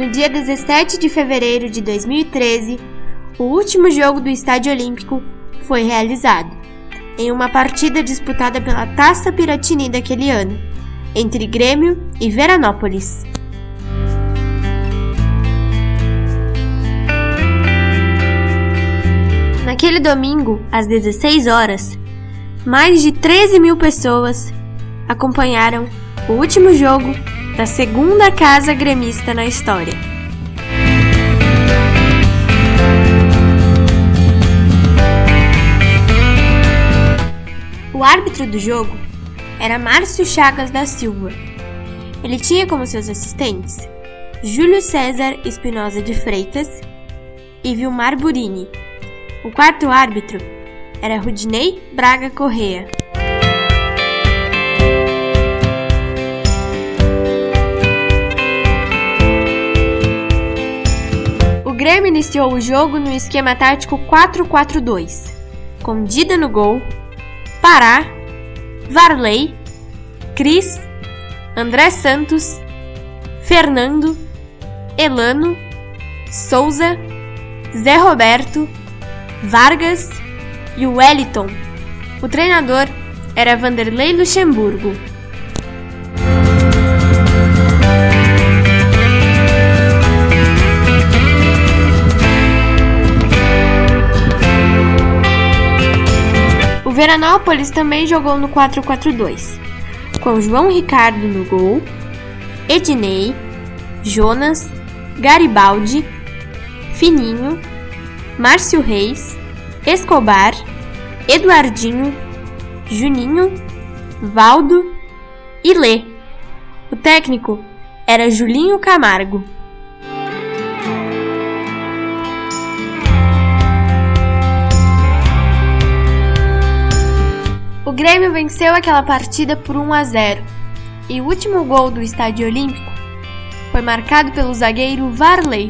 No dia 17 de fevereiro de 2013, o último jogo do Estádio Olímpico foi realizado, em uma partida disputada pela Taça Piratini daquele ano, entre Grêmio e Veranópolis. Naquele domingo, às 16 horas, mais de 13 mil pessoas acompanharam o último jogo da segunda casa gremista na história. O árbitro do jogo era Márcio Chagas da Silva. Ele tinha como seus assistentes Júlio César Espinosa de Freitas e Vilmar Burini. O quarto árbitro era Rudinei Braga Correa. Grêmio iniciou o jogo no esquema tático 4-4-2, com Dida no gol, Pará, Varley, Cris, André Santos, Fernando, Elano, Souza, Zé Roberto, Vargas e Wellington. O treinador era Vanderlei Luxemburgo. Veranópolis também jogou no 4-4-2, com João Ricardo no gol, Ednei, Jonas, Garibaldi, Fininho, Márcio Reis, Escobar, Eduardinho, Juninho, Valdo e Lê. O técnico era Julinho Camargo. Grêmio venceu aquela partida por 1 a 0 e o último gol do Estádio Olímpico foi marcado pelo zagueiro Varley